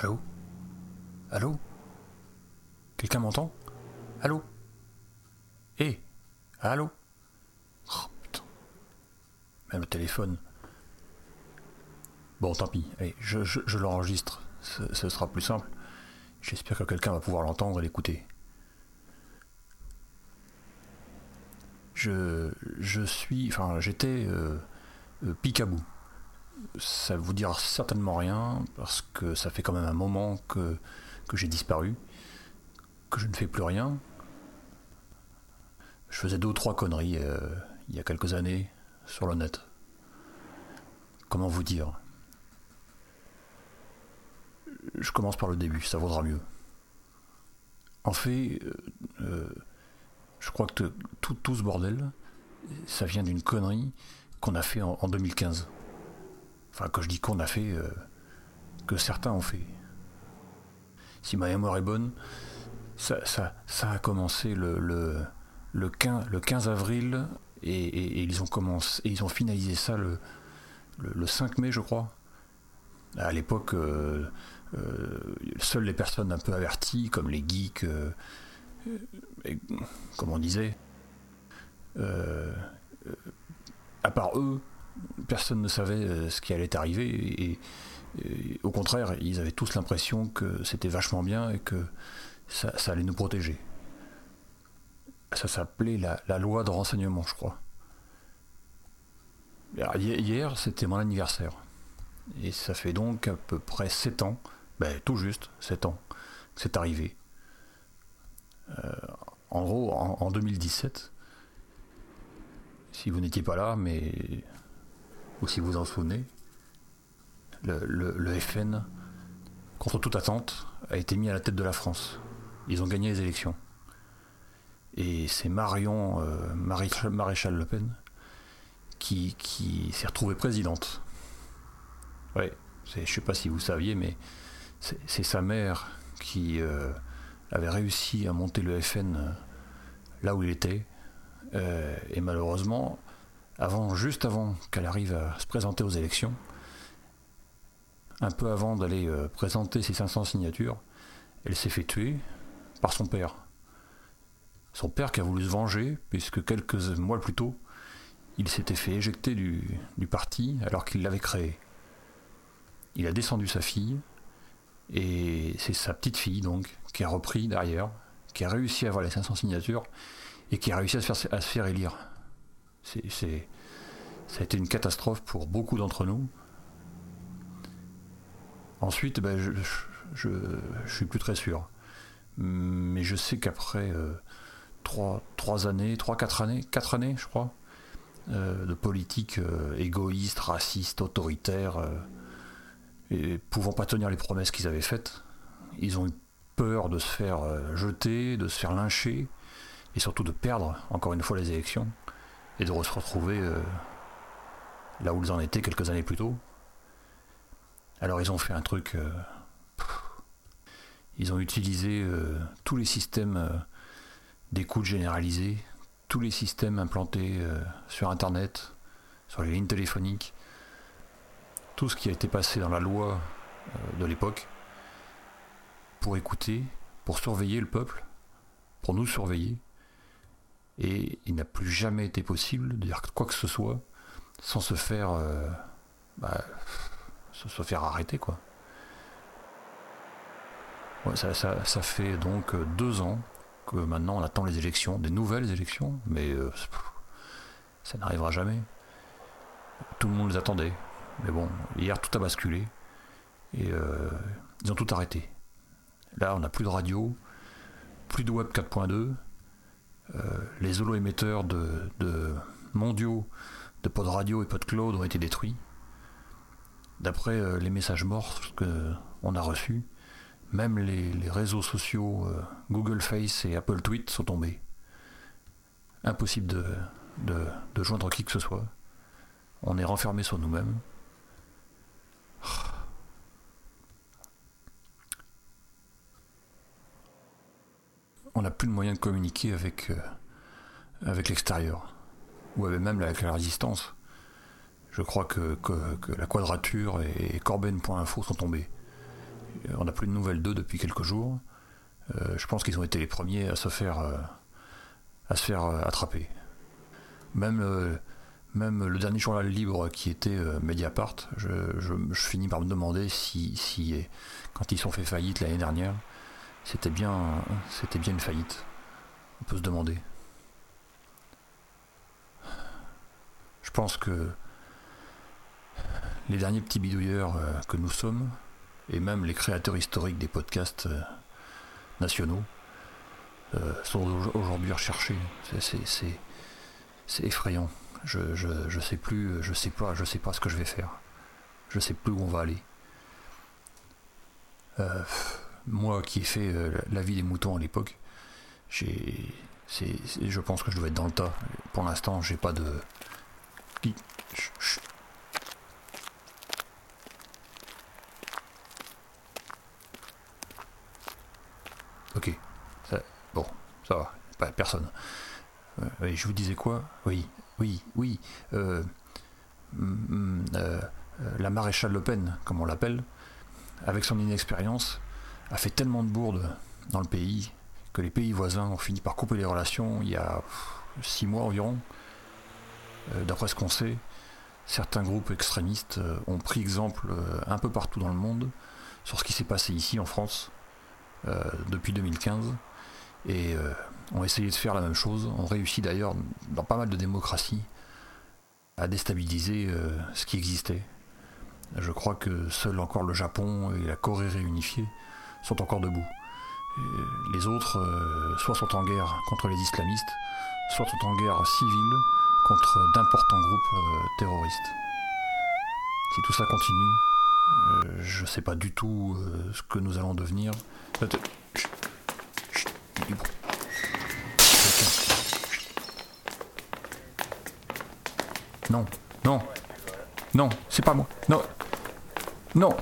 Allô? Allô? Quelqu'un m'entend? Allô? Hé Allô? Oh putain. Même le téléphone. Bon, tant pis. Allez, je, je- je l'enregistre. Ce, ce sera plus simple. J'espère que quelqu'un va pouvoir l'entendre et l'écouter. Je, je suis. Enfin, j'étais euh, euh, picabou. Ça vous dira certainement rien parce que ça fait quand même un moment que, que j'ai disparu, que je ne fais plus rien. Je faisais deux ou trois conneries euh, il y a quelques années sur le net. Comment vous dire? Je commence par le début, ça vaudra mieux. En fait, euh, euh, je crois que tout, tout ce bordel, ça vient d'une connerie qu'on a fait en, en 2015. Enfin, quand je dis qu'on a fait, euh, que certains ont fait. Si ma mémoire est bonne, ça, a commencé le, le, le 15, le 15 avril et, ils ont commencé, et ils ont finalisé ça le, le, le 5 mai, je crois. À l'époque, euh, euh, seules les personnes un peu averties, comme les geeks, comme on disait, à part eux, personne ne savait euh, ce qui allait arriver et, au contraire, ils avaient tous l'impression que c'était vachement bien et que ça, allait nous protéger. Ça s'appelait la, loi de renseignement, je crois. Hier, c'était mon anniversaire. Et ça fait donc à peu près 7 ans, ben, tout juste 7 ans, que c'est arrivé. Euh, en gros, en 2017, si vous n'étiez pas là, mais ou si vous en souvenez, le, FN, contre toute attente, a été mis à la tête de la France. Ils ont gagné les élections. Et c'est Marion euh, Maréchal, Maréchal Le Pen qui, qui s'est retrouvée présidente. Ouais, je sais pas si vous saviez, mais c'est sa mère qui euh, avait réussi à monter le FN euh, là où il était. Et malheureusement, avant, juste avant qu'elle arrive à se présenter aux élections, un peu avant d'aller euh, présenter ses 500 signatures, elle s'est fait tuer par son père. Son père qui a voulu se venger, puisque quelques mois plus tôt, il s'était fait éjecter du, parti alors qu'il l'avait créé. Il a descendu sa fille, et c'est sa petite fille donc qui a repris derrière, qui a réussi à avoir les 500 signatures, et qui a réussi à se faire élire. C'est, ça a été une catastrophe pour beaucoup d'entre nous. Ensuite, ben, je, je, je suis plus très sûr. Mais je sais qu'après euh, trois, trois années, trois, quatre années, quatre années, je crois, euh, de politique euh, égoïste, raciste, autoritaire, euh, et pouvant pas tenir les promesses qu'ils avaient faites, ils ont eu peur de se faire euh, jeter, de se faire lyncher, et surtout de perdre encore une fois les élections, et de se retrouver euh, là où ils en étaient quelques années plus tôt. Alors ils ont fait un truc... euh, ils ont utilisé euh, tous les systèmes d'écoute généralisée, tous les systèmes implantés sur Internet, sur les lignes téléphoniques, tout ce qui a été passé dans la loi de l'époque, pour écouter, pour surveiller le peuple, pour nous surveiller. Et il n'a plus jamais été possible de dire quoi que ce soit sans se faire, euh, bah, se, faire arrêter quoi. Ça, fait donc euh, deux ans que maintenant on attend les élections, des nouvelles élections, mais euh, ça n'arrivera jamais. Tout le monde les attendait. Mais bon, hier tout a basculé et euh, ils ont tout arrêté. Là, on n'a plus de radio, plus de web 4.2. euh, les holo-émetteurs de, de mondiaux de pod radio et pod cloud ont été détruits. D'après euh, les messages morts que on a reçus, même les, réseaux sociaux euh, Google Face et Apple Tweet sont tombés. Impossible de, joindre qui que ce soit. On est renfermé sur nous-mêmes. On n'a plus de moyen de communiquer avec, euh, l'extérieur. Ou même avec la résistance. Je crois que, la quadrature et Corben.info sont tombés. On n'a plus de nouvelles d'eux depuis quelques jours. je pense qu'ils ont été les premiers à se faire, à se faire attraper. Même, même le dernier journal libre qui était Mediapart, je, finis par me demander si, si quand ils sont fait faillite l'année dernière, c'était bien, c'était bien une faillite. On peut se demander. Je pense que les derniers petits bidouilleurs euh, que nous sommes, et même les créateurs historiques des podcasts euh, nationaux, euh, sont aujourd'hui recherchés. C'est effrayant. Je, je, sais plus, je sais pas, je sais pas ce que je vais faire. Je sais plus où on va aller. Moi qui ai fait la vie des moutons à l'époque, j'ai, je pense que je dois être dans le tas. Pour l'instant, j'ai pas de, Ok. bon, ça va. Pas, personne. Euh, je vous disais quoi? Oui, oui, oui. Euh, mm, euh, la maréchale Le Pen, comme on l'appelle, avec son inexpérience, a fait tellement de bourdes dans le pays que les pays voisins ont fini par couper les relations il y a six mois environ. Euh, d'après ce qu'on sait, certains groupes extrémistes euh, ont pris exemple euh, un peu partout dans le monde sur ce qui s'est passé ici en France depuis 2015 et ont essayé de faire la même chose, ont réussi d'ailleurs dans pas mal de démocraties à déstabiliser ce qui existait. Je crois que seul encore le Japon et la Corée réunifiée sont encore debout. les autres, soit sont en guerre contre les islamistes, soit sont en guerre civile contre d'importants groupes euh, terroristes. Si tout ça continue, euh, je ne sais pas du tout euh, ce que nous allons devenir. Non, non, non, c'est pas moi. Non, non.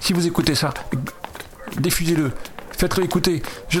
Si vous écoutez ça, diffusez-le, faites-le écouter. Je,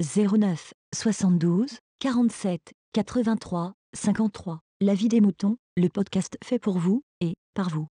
09 72 47 83 53. La vie des moutons, le podcast fait pour vous et par vous.